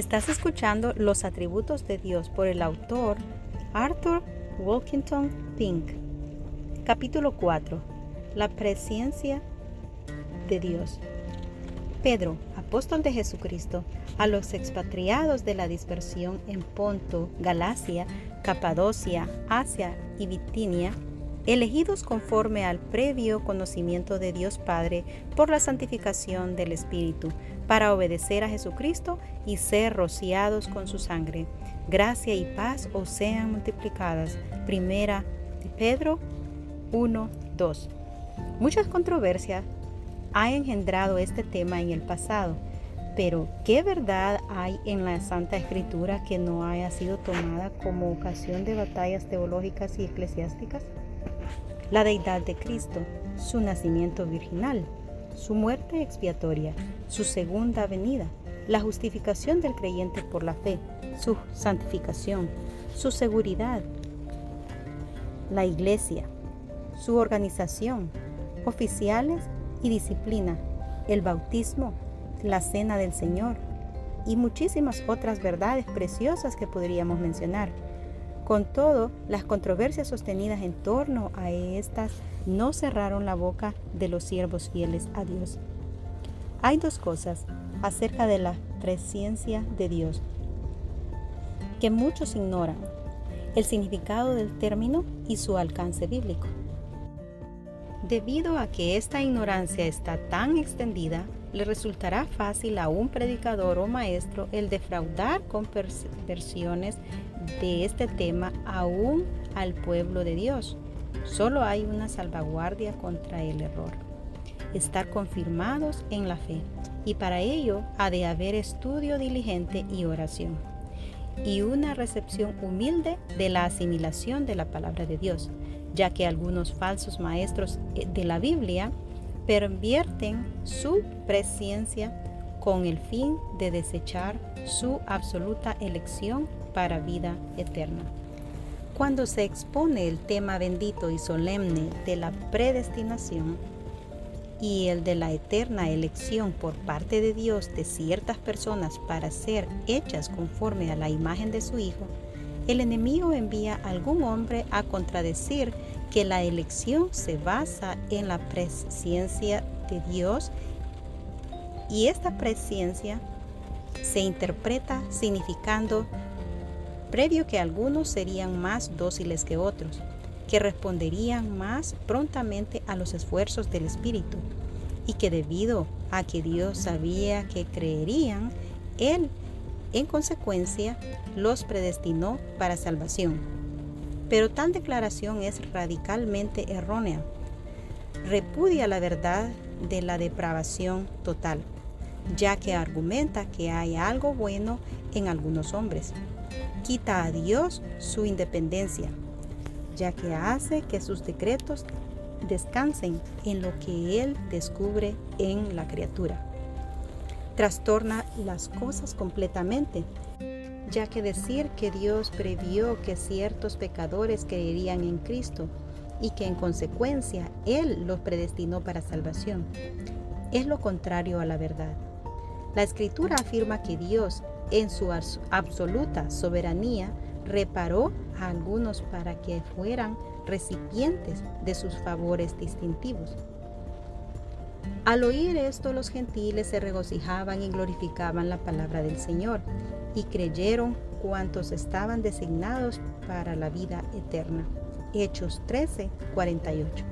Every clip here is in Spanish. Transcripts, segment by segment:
Estás escuchando Los atributos de Dios por el autor Arthur Wilkington Pink. Capítulo 4. La presencia de Dios. Pedro, apóstol de Jesucristo, a los expatriados de la dispersión en Ponto, Galacia, Capadocia, Asia y Bitinia, elegidos conforme al previo conocimiento de Dios Padre por la santificación del Espíritu, para obedecer a Jesucristo y ser rociados con su sangre. Gracia y paz os sean multiplicadas. Primera de Pedro 1, 2. Muchas controversias ha engendrado este tema en el pasado, pero ¿qué verdad hay en la Santa Escritura que no haya sido tomada como ocasión de batallas teológicas y eclesiásticas? la deidad de Cristo, su nacimiento virginal, su muerte expiatoria, su segunda venida, la justificación del creyente por la fe, su santificación, su seguridad, la iglesia, su organización, oficiales y disciplina, el bautismo, la cena del Señor y muchísimas otras verdades preciosas que podríamos mencionar con todo, las controversias sostenidas en torno a estas no cerraron la boca de los siervos fieles a Dios. Hay dos cosas acerca de la presencia de Dios que muchos ignoran, el significado del término y su alcance bíblico. Debido a que esta ignorancia está tan extendida, le resultará fácil a un predicador o maestro el defraudar con versiones de este tema aún al pueblo de Dios. Solo hay una salvaguardia contra el error. Estar confirmados en la fe. Y para ello ha de haber estudio diligente y oración. Y una recepción humilde de la asimilación de la palabra de Dios, ya que algunos falsos maestros eh, de la Biblia pervierten su presencia con el fin de desechar su absoluta elección para vida eterna. Cuando se expone el tema bendito y solemne de la predestinación y el de la eterna elección por parte de Dios de ciertas personas para ser hechas conforme a la imagen de su Hijo, el enemigo envía algún hombre a contradecir que la elección se basa en la presencia de Dios y esta presencia se interpreta significando previo que algunos serían más dóciles que otros, que responderían más prontamente a los esfuerzos del Espíritu, y que debido a que Dios sabía que creerían, Él, en consecuencia, los predestinó para salvación. Pero tal declaración es radicalmente errónea. Repudia la verdad de la depravación total, ya que argumenta que hay algo bueno en algunos hombres quita a Dios su independencia, ya que hace que sus decretos descansen en lo que Él descubre en la criatura. Trastorna las cosas completamente, ya que decir que Dios previó que ciertos pecadores creerían en Cristo y que en consecuencia Él los predestinó para salvación, es lo contrario a la verdad. La escritura afirma que Dios en su absoluta soberanía, reparó a algunos para que fueran recipientes de sus favores distintivos. Al oír esto los gentiles se regocijaban y glorificaban la palabra del Señor y creyeron cuantos estaban designados para la vida eterna. Hechos 13, 48.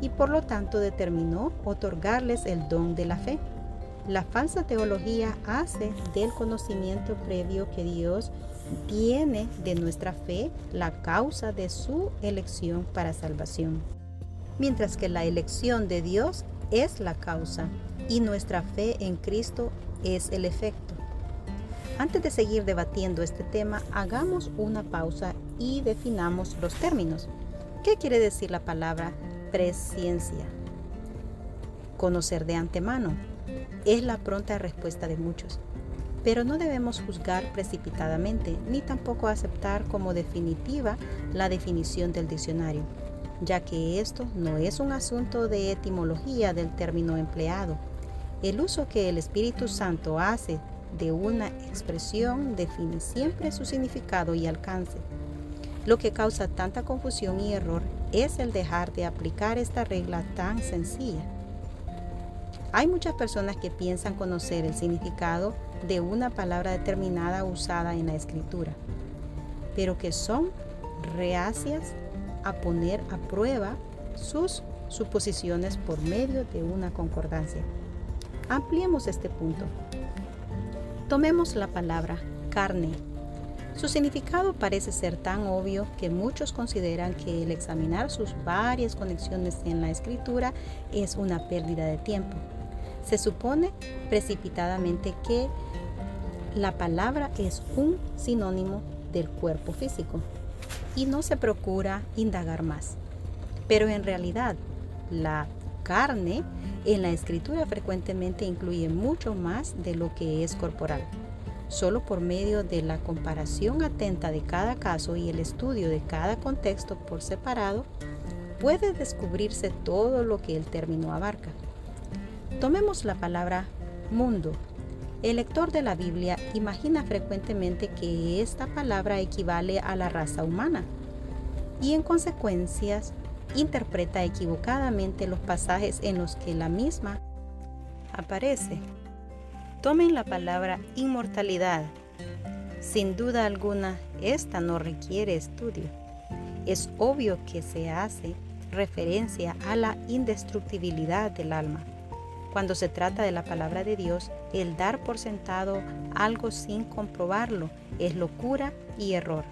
Y por lo tanto determinó otorgarles el don de la fe la falsa teología hace del conocimiento previo que Dios tiene de nuestra fe la causa de su elección para salvación, mientras que la elección de Dios es la causa y nuestra fe en Cristo es el efecto. Antes de seguir debatiendo este tema, hagamos una pausa y definamos los términos. ¿Qué quiere decir la palabra presciencia? Conocer de antemano es la pronta respuesta de muchos. Pero no debemos juzgar precipitadamente ni tampoco aceptar como definitiva la definición del diccionario, ya que esto no es un asunto de etimología del término empleado. El uso que el Espíritu Santo hace de una expresión define siempre su significado y alcance. Lo que causa tanta confusión y error es el dejar de aplicar esta regla tan sencilla. Hay muchas personas que piensan conocer el significado de una palabra determinada usada en la escritura, pero que son reacias a poner a prueba sus suposiciones por medio de una concordancia. Ampliemos este punto. Tomemos la palabra carne. Su significado parece ser tan obvio que muchos consideran que el examinar sus varias conexiones en la escritura es una pérdida de tiempo. Se supone precipitadamente que la palabra es un sinónimo del cuerpo físico y no se procura indagar más. Pero en realidad, la carne en la escritura frecuentemente incluye mucho más de lo que es corporal. Solo por medio de la comparación atenta de cada caso y el estudio de cada contexto por separado, puede descubrirse todo lo que el término abarca. Tomemos la palabra mundo. El lector de la Biblia imagina frecuentemente que esta palabra equivale a la raza humana y en consecuencias interpreta equivocadamente los pasajes en los que la misma aparece. Tomen la palabra inmortalidad. Sin duda alguna, esta no requiere estudio. Es obvio que se hace referencia a la indestructibilidad del alma. Cuando se trata de la palabra de Dios, el dar por sentado algo sin comprobarlo es locura y error.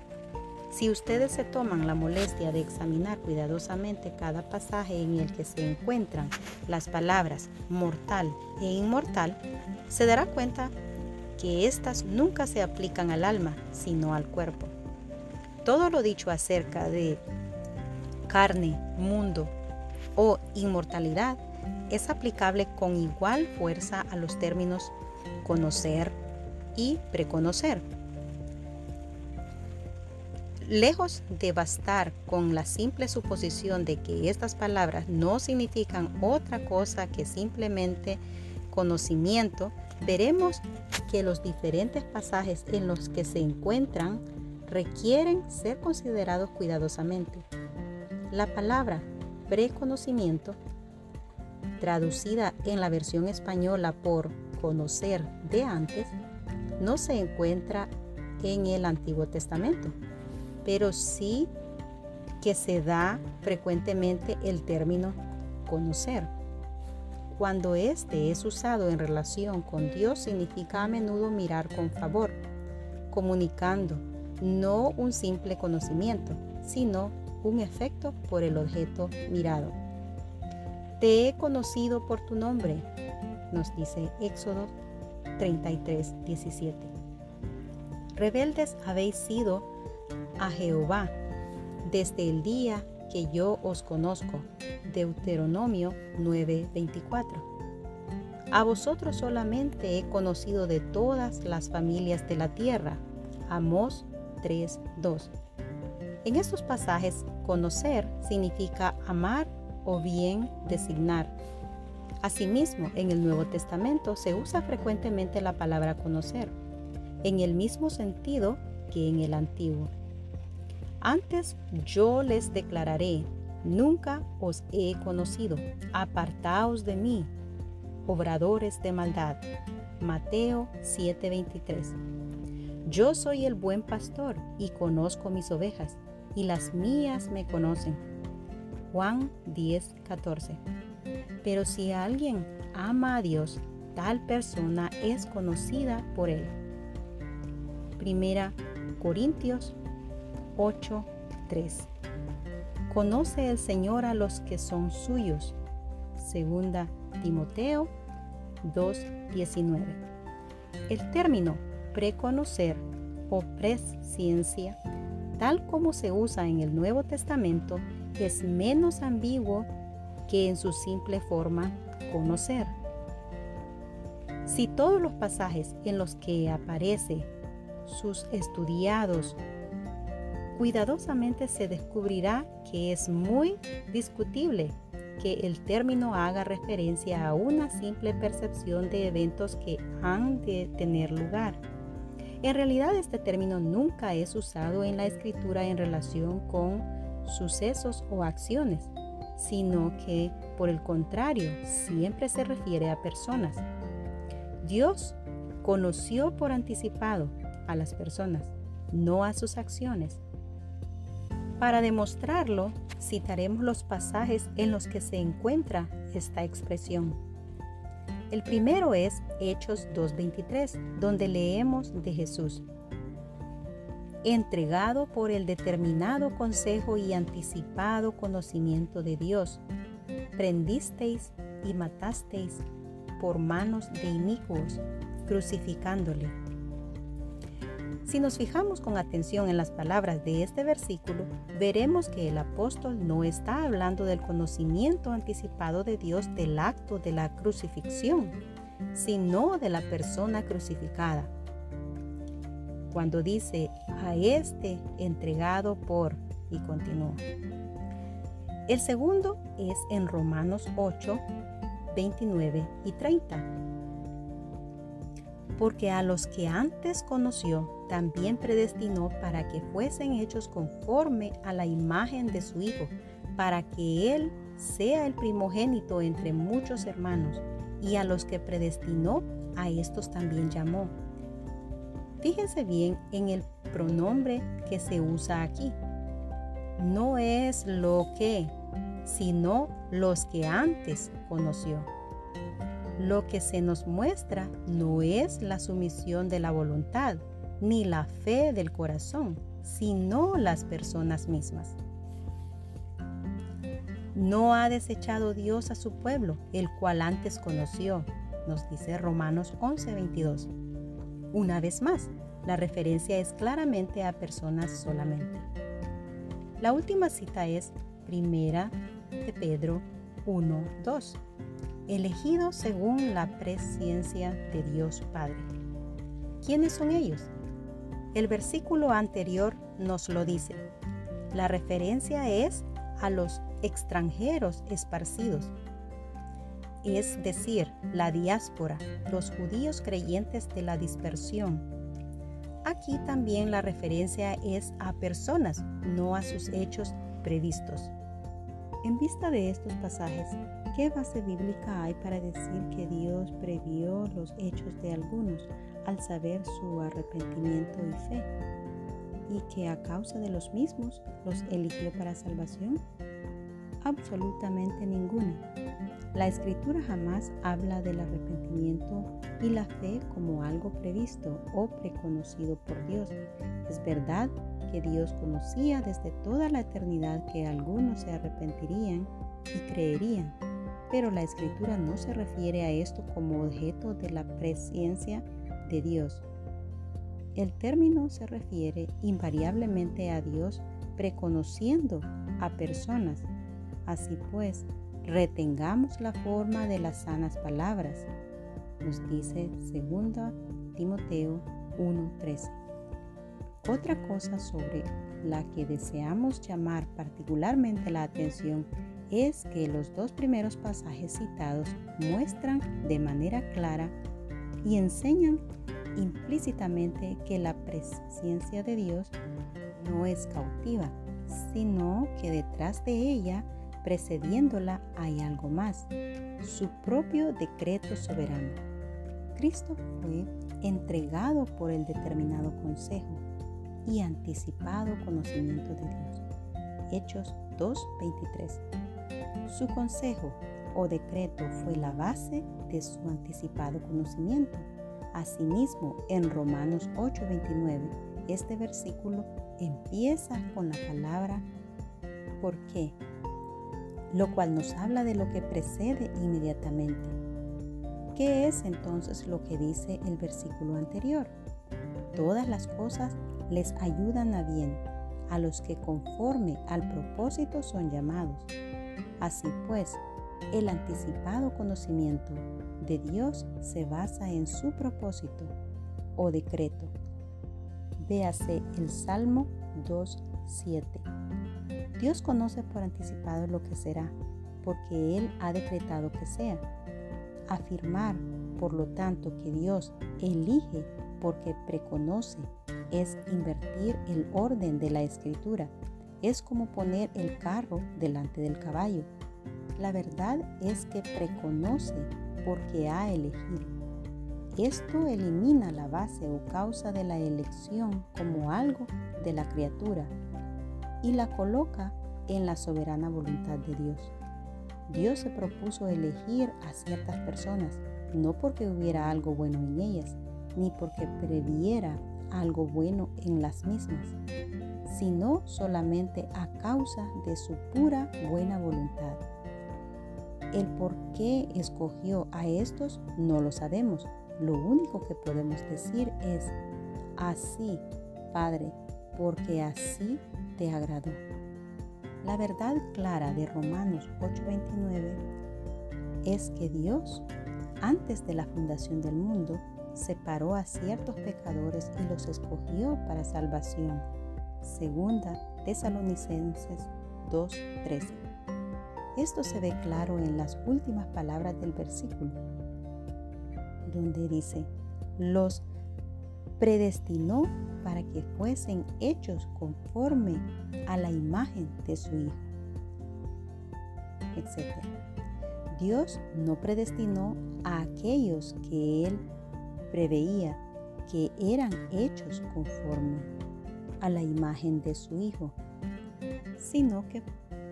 Si ustedes se toman la molestia de examinar cuidadosamente cada pasaje en el que se encuentran las palabras mortal e inmortal, se dará cuenta que éstas nunca se aplican al alma, sino al cuerpo. Todo lo dicho acerca de carne, mundo o inmortalidad es aplicable con igual fuerza a los términos conocer y preconocer. Lejos de bastar con la simple suposición de que estas palabras no significan otra cosa que simplemente conocimiento, veremos que los diferentes pasajes en los que se encuentran requieren ser considerados cuidadosamente. La palabra preconocimiento, traducida en la versión española por conocer de antes, no se encuentra en el Antiguo Testamento pero sí que se da frecuentemente el término conocer. Cuando este es usado en relación con Dios significa a menudo mirar con favor, comunicando no un simple conocimiento, sino un efecto por el objeto mirado. Te he conocido por tu nombre, nos dice Éxodo 33, 17. Rebeldes habéis sido a Jehová desde el día que yo os conozco. Deuteronomio 9:24. A vosotros solamente he conocido de todas las familias de la tierra. Amós 3:2. En estos pasajes, conocer significa amar o bien designar. Asimismo, en el Nuevo Testamento se usa frecuentemente la palabra conocer, en el mismo sentido que en el Antiguo. Antes yo les declararé, nunca os he conocido, apartaos de mí, obradores de maldad. Mateo 7:23. Yo soy el buen pastor y conozco mis ovejas, y las mías me conocen. Juan 10:14. Pero si alguien ama a Dios, tal persona es conocida por él. Primera Corintios 8:3. Conoce el Señor a los que son suyos. Segunda Timoteo 2:19. El término preconocer o presciencia, tal como se usa en el Nuevo Testamento, es menos ambiguo que en su simple forma conocer. Si todos los pasajes en los que aparece sus estudiados cuidadosamente se descubrirá que es muy discutible que el término haga referencia a una simple percepción de eventos que han de tener lugar. En realidad este término nunca es usado en la escritura en relación con sucesos o acciones, sino que por el contrario siempre se refiere a personas. Dios conoció por anticipado a las personas, no a sus acciones. Para demostrarlo, citaremos los pasajes en los que se encuentra esta expresión. El primero es Hechos 2.23, donde leemos de Jesús. Entregado por el determinado consejo y anticipado conocimiento de Dios, prendisteis y matasteis por manos de inicuos, crucificándole si nos fijamos con atención en las palabras de este versículo, veremos que el apóstol no está hablando del conocimiento anticipado de Dios del acto de la crucifixión, sino de la persona crucificada. Cuando dice a este entregado por y continúa. El segundo es en Romanos 8, 29 y 30 porque a los que antes conoció, también predestinó para que fuesen hechos conforme a la imagen de su Hijo, para que Él sea el primogénito entre muchos hermanos, y a los que predestinó, a estos también llamó. Fíjense bien en el pronombre que se usa aquí. No es lo que, sino los que antes conoció. Lo que se nos muestra no es la sumisión de la voluntad ni la fe del corazón, sino las personas mismas. No ha desechado Dios a su pueblo, el cual antes conoció, nos dice Romanos 11:22. Una vez más, la referencia es claramente a personas solamente. La última cita es Primera de Pedro 1:2 elegidos según la presciencia de Dios Padre. ¿Quiénes son ellos? El versículo anterior nos lo dice. La referencia es a los extranjeros esparcidos, es decir, la diáspora, los judíos creyentes de la dispersión. Aquí también la referencia es a personas, no a sus hechos previstos. En vista de estos pasajes, ¿qué base bíblica hay para decir que Dios previó los hechos de algunos al saber su arrepentimiento y fe? ¿Y que a causa de los mismos los eligió para salvación? Absolutamente ninguna. La escritura jamás habla del arrepentimiento y la fe como algo previsto o preconocido por Dios. Es verdad que Dios conocía desde toda la eternidad que algunos se arrepentirían y creerían, pero la escritura no se refiere a esto como objeto de la presencia Dios. El término se refiere invariablemente a Dios preconociendo a personas. Así pues, retengamos la forma de las sanas palabras, nos dice 2 Timoteo 1:13. Otra cosa sobre la que deseamos llamar particularmente la atención es que los dos primeros pasajes citados muestran de manera clara y enseñan implícitamente que la presencia de Dios no es cautiva, sino que detrás de ella, precediéndola, hay algo más, su propio decreto soberano. Cristo fue entregado por el determinado consejo y anticipado conocimiento de Dios. Hechos 2.23. Su consejo o decreto fue la base de su anticipado conocimiento. Asimismo, en Romanos 8:29, este versículo empieza con la palabra ¿por qué? Lo cual nos habla de lo que precede inmediatamente. ¿Qué es entonces lo que dice el versículo anterior? Todas las cosas les ayudan a bien a los que conforme al propósito son llamados. Así pues, el anticipado conocimiento de Dios se basa en su propósito o decreto. Véase el Salmo 2.7. Dios conoce por anticipado lo que será, porque Él ha decretado que sea. Afirmar, por lo tanto, que Dios elige porque preconoce es invertir el orden de la escritura. Es como poner el carro delante del caballo. La verdad es que preconoce porque ha elegido. Esto elimina la base o causa de la elección como algo de la criatura y la coloca en la soberana voluntad de Dios. Dios se propuso elegir a ciertas personas, no porque hubiera algo bueno en ellas, ni porque previera algo bueno en las mismas, sino solamente a causa de su pura buena voluntad. El por qué escogió a estos no lo sabemos. Lo único que podemos decir es, así, Padre, porque así te agradó. La verdad clara de Romanos 8:29 es que Dios, antes de la fundación del mundo, separó a ciertos pecadores y los escogió para salvación. Segunda Tesalonicenses 2:13. Esto se ve claro en las últimas palabras del versículo, donde dice, los predestinó para que fuesen hechos conforme a la imagen de su Hijo, etc. Dios no predestinó a aquellos que Él preveía que eran hechos conforme a la imagen de su Hijo, sino que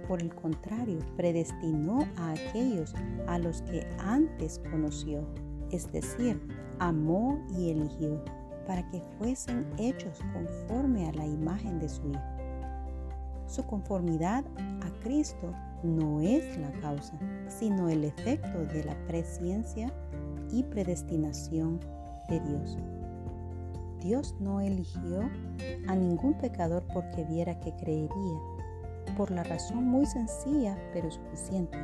por el contrario predestinó a aquellos a los que antes conoció, es decir, amó y eligió, para que fuesen hechos conforme a la imagen de su Hijo. Su conformidad a Cristo no es la causa, sino el efecto de la presciencia y predestinación de Dios. Dios no eligió a ningún pecador porque viera que creería, por la razón muy sencilla pero suficiente,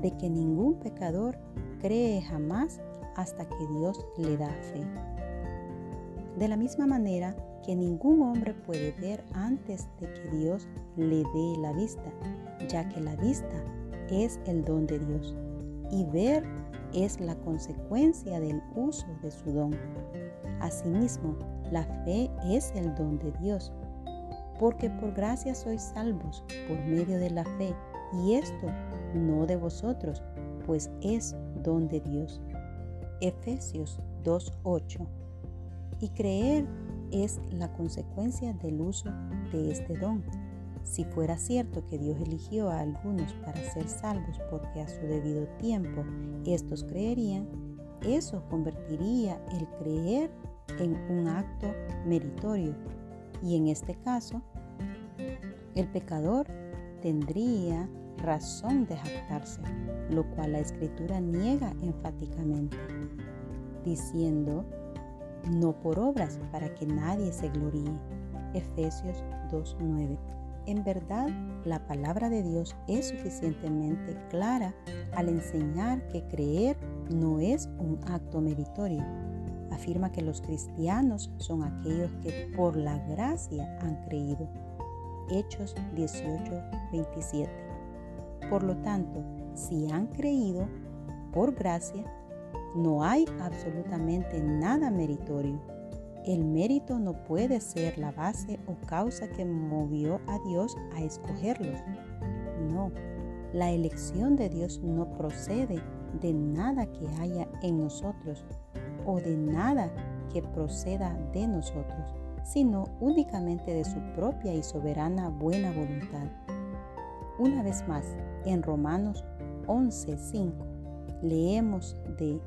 de que ningún pecador cree jamás hasta que Dios le da fe. De la misma manera que ningún hombre puede ver antes de que Dios le dé la vista, ya que la vista es el don de Dios y ver es la consecuencia del uso de su don. Asimismo, la fe es el don de Dios, porque por gracia sois salvos por medio de la fe, y esto no de vosotros, pues es don de Dios. Efesios 2.8 Y creer es la consecuencia del uso de este don si fuera cierto que Dios eligió a algunos para ser salvos porque a su debido tiempo estos creerían, eso convertiría el creer en un acto meritorio y en este caso el pecador tendría razón de jactarse, lo cual la escritura niega enfáticamente, diciendo, no por obras para que nadie se gloríe. Efesios 2.9. En verdad, la palabra de Dios es suficientemente clara al enseñar que creer no es un acto meritorio. Afirma que los cristianos son aquellos que por la gracia han creído. Hechos 18, 27. Por lo tanto, si han creído por gracia, no hay absolutamente nada meritorio. El mérito no puede ser la base o causa que movió a Dios a escogerlos. No, la elección de Dios no procede de nada que haya en nosotros o de nada que proceda de nosotros, sino únicamente de su propia y soberana buena voluntad. Una vez más, en Romanos 11:5 leemos de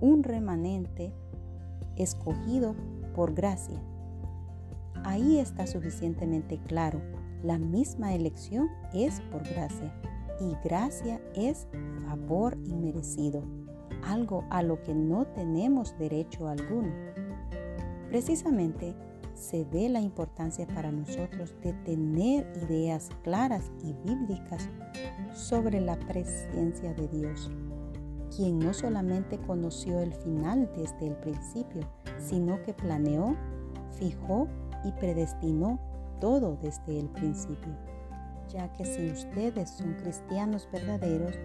un remanente escogido por gracia. Ahí está suficientemente claro. La misma elección es por gracia y gracia es favor inmerecido, algo a lo que no tenemos derecho alguno. Precisamente se ve la importancia para nosotros de tener ideas claras y bíblicas sobre la presencia de Dios, quien no solamente conoció el final desde el principio, sino que planeó, fijó y predestinó todo desde el principio. ya que si ustedes son cristianos verdaderos,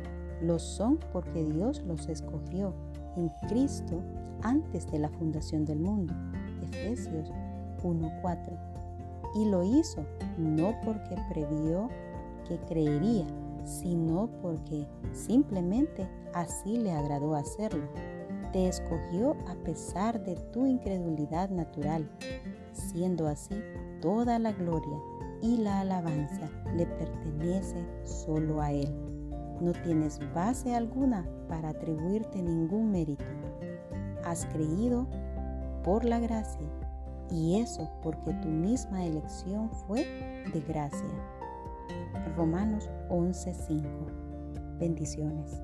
lo son porque Dios los escogió en Cristo antes de la fundación del mundo. Efesios 1:4. Y lo hizo no porque previó que creería, sino porque simplemente así le agradó hacerlo. Te escogió a pesar de tu incredulidad natural, siendo así toda la gloria y la alabanza le pertenece solo a Él. No tienes base alguna para atribuirte ningún mérito. Has creído por la gracia y eso porque tu misma elección fue de gracia. Romanos 11:5. Bendiciones.